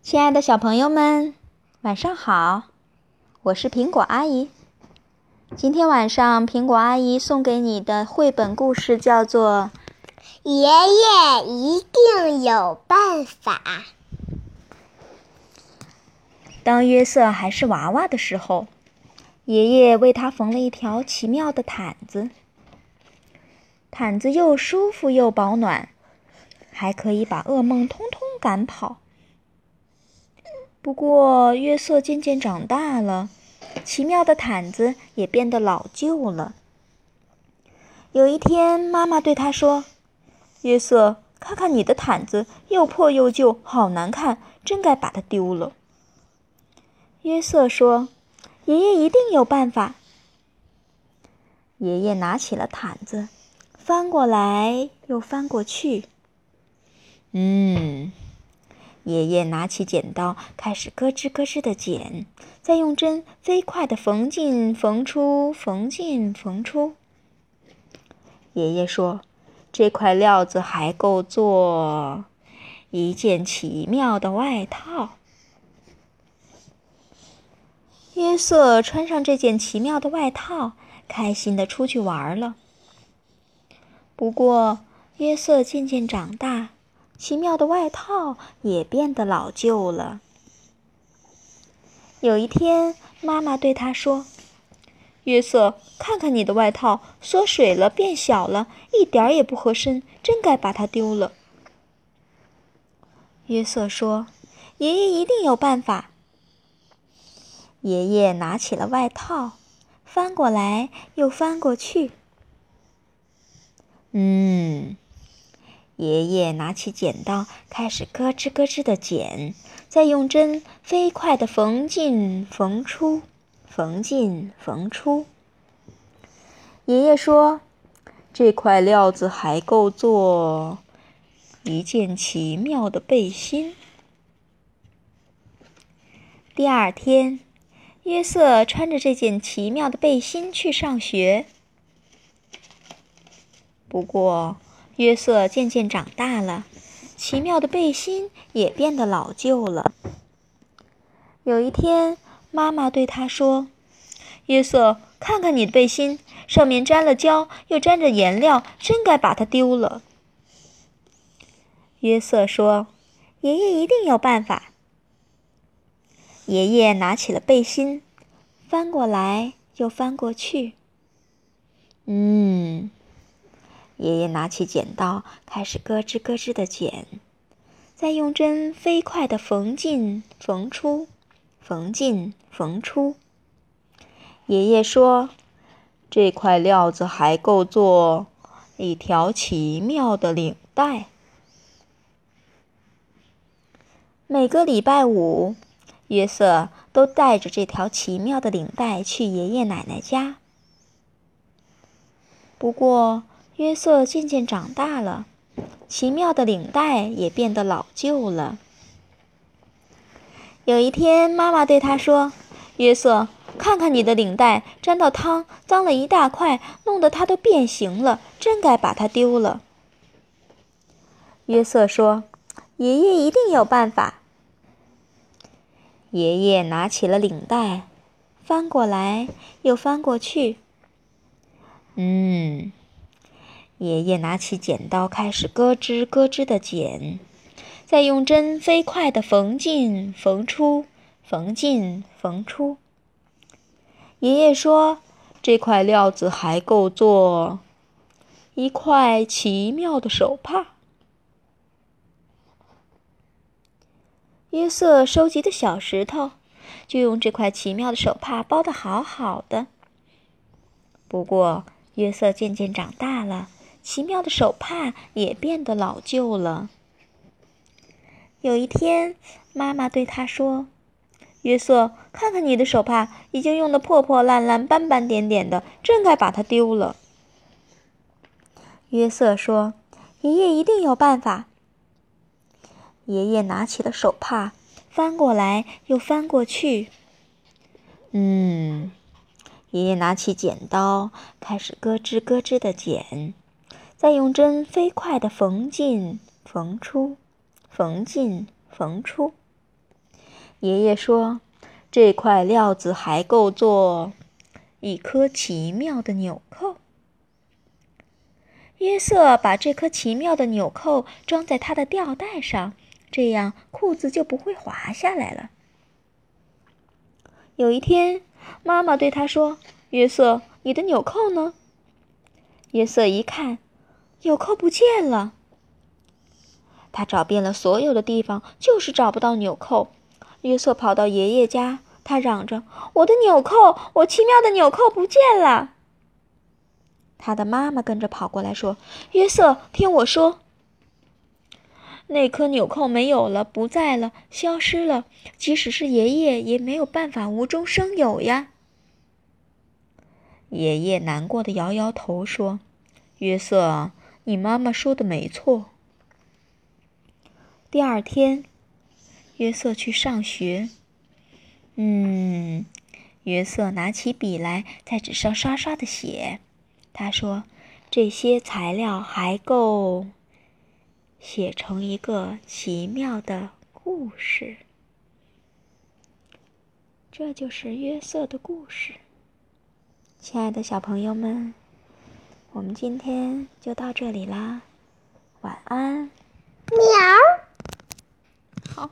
亲爱的小朋友们，晚上好！我是苹果阿姨。今天晚上，苹果阿姨送给你的绘本故事叫做《爷爷一定有办法》。当约瑟还是娃娃的时候，爷爷为他缝了一条奇妙的毯子。毯子又舒服又保暖，还可以把噩梦通通赶跑。不过，约瑟渐渐长大了，奇妙的毯子也变得老旧了。有一天，妈妈对他说：“约瑟，看看你的毯子，又破又旧，好难看，真该把它丢了。”约瑟说：“爷爷一定有办法。”爷爷拿起了毯子，翻过来又翻过去。嗯。爷爷拿起剪刀，开始咯吱咯吱地剪，再用针飞快地缝进缝出，缝进缝出。爷爷说：“这块料子还够做一件奇妙的外套。”约瑟穿上这件奇妙的外套，开心地出去玩了。不过，约瑟渐渐长大。奇妙的外套也变得老旧了。有一天，妈妈对他说：“约瑟，看看你的外套，缩水了，变小了，一点儿也不合身，真该把它丢了。”约瑟说：“爷爷一定有办法。”爷爷拿起了外套，翻过来又翻过去。嗯。爷爷拿起剪刀，开始咯吱咯吱地剪，再用针飞快地缝进缝出，缝进缝出。爷爷说：“这块料子还够做一件奇妙的背心。”第二天，约瑟穿着这件奇妙的背心去上学。不过，约瑟渐渐长大了，奇妙的背心也变得老旧了。有一天，妈妈对他说：“约瑟，看看你的背心，上面沾了胶，又沾着颜料，真该把它丢了。”约瑟说：“爷爷一定有办法。”爷爷拿起了背心，翻过来又翻过去。嗯。爷爷拿起剪刀，开始咯吱咯吱的剪，再用针飞快的缝进缝出，缝进缝出。爷爷说：“这块料子还够做一条奇妙的领带。”每个礼拜五，约瑟都带着这条奇妙的领带去爷爷奶奶家。不过，约瑟渐渐长大了，奇妙的领带也变得老旧了。有一天，妈妈对他说：“约瑟，看看你的领带，沾到汤，脏了一大块，弄得它都变形了，真该把它丢了。”约瑟说：“爷爷一定有办法。”爷爷拿起了领带，翻过来又翻过去。嗯。爷爷拿起剪刀，开始咯吱咯吱地剪，再用针飞快地缝进缝出，缝进缝出。爷爷说：“这块料子还够做一块奇妙的手帕。”约瑟收集的小石头，就用这块奇妙的手帕包得好好的。不过，约瑟渐渐长大了。奇妙的手帕也变得老旧了。有一天，妈妈对他说：“约瑟，看看你的手帕，已经用得破破烂烂、斑斑点点的，真该把它丢了。”约瑟说：“爷爷一定有办法。”爷爷拿起了手帕，翻过来又翻过去。嗯，爷爷拿起剪刀，开始咯吱咯吱地剪。再用针飞快地缝进缝出，缝进缝出。爷爷说：“这块料子还够做一颗奇妙的纽扣。”约瑟把这颗奇妙的纽扣装在他的吊带上，这样裤子就不会滑下来了。有一天，妈妈对他说：“约瑟，你的纽扣呢？”约瑟一看，纽扣不见了。他找遍了所有的地方，就是找不到纽扣。约瑟跑到爷爷家，他嚷着：“我的纽扣，我奇妙的纽扣不见了！”他的妈妈跟着跑过来，说：“约瑟，听我说，那颗纽扣没有了，不在了，消失了。即使是爷爷，也没有办法无中生有呀。”爷爷难过的摇摇头，说：“约瑟，你妈妈说的没错。”第二天，约瑟去上学。嗯，约瑟拿起笔来，在纸上刷刷的写。他说：“这些材料还够写成一个奇妙的故事。”这就是约瑟的故事。亲爱的小朋友们，我们今天就到这里啦，晚安。喵。好。